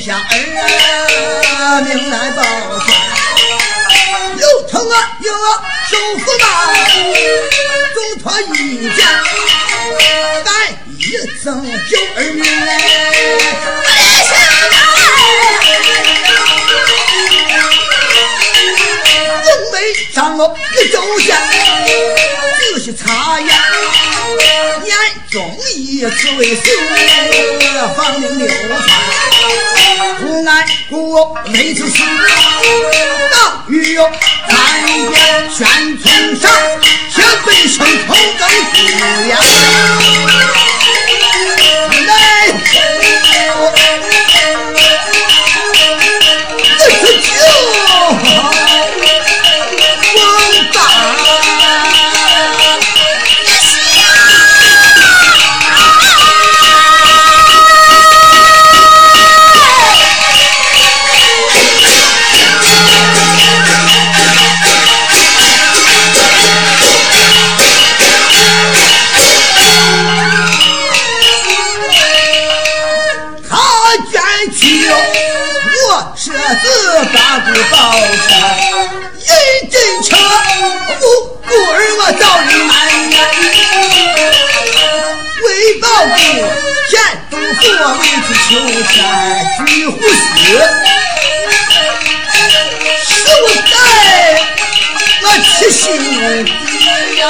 下儿，命来报答，又疼啊，又饿，受死吧！走团一家，咱一生九儿命来，没想一交钱。忠义只为四方流传，无安国每次想到雨哟，三更悬上，却最想偷更不。大哥宝山，一进城，我姑儿我找你买呀。为报国，县都府为子求财，举户死，修我我七心呀。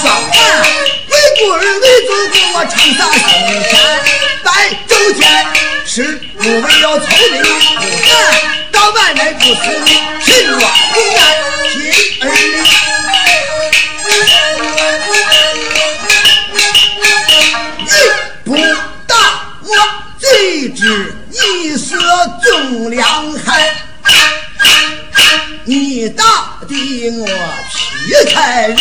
说话！为国儿为祖国，我冲上青山白昼天。是不为要聪明，不干到万年不死，是我不干拼儿。你不打我，最知一色忠良汉。你打的我皮开肉。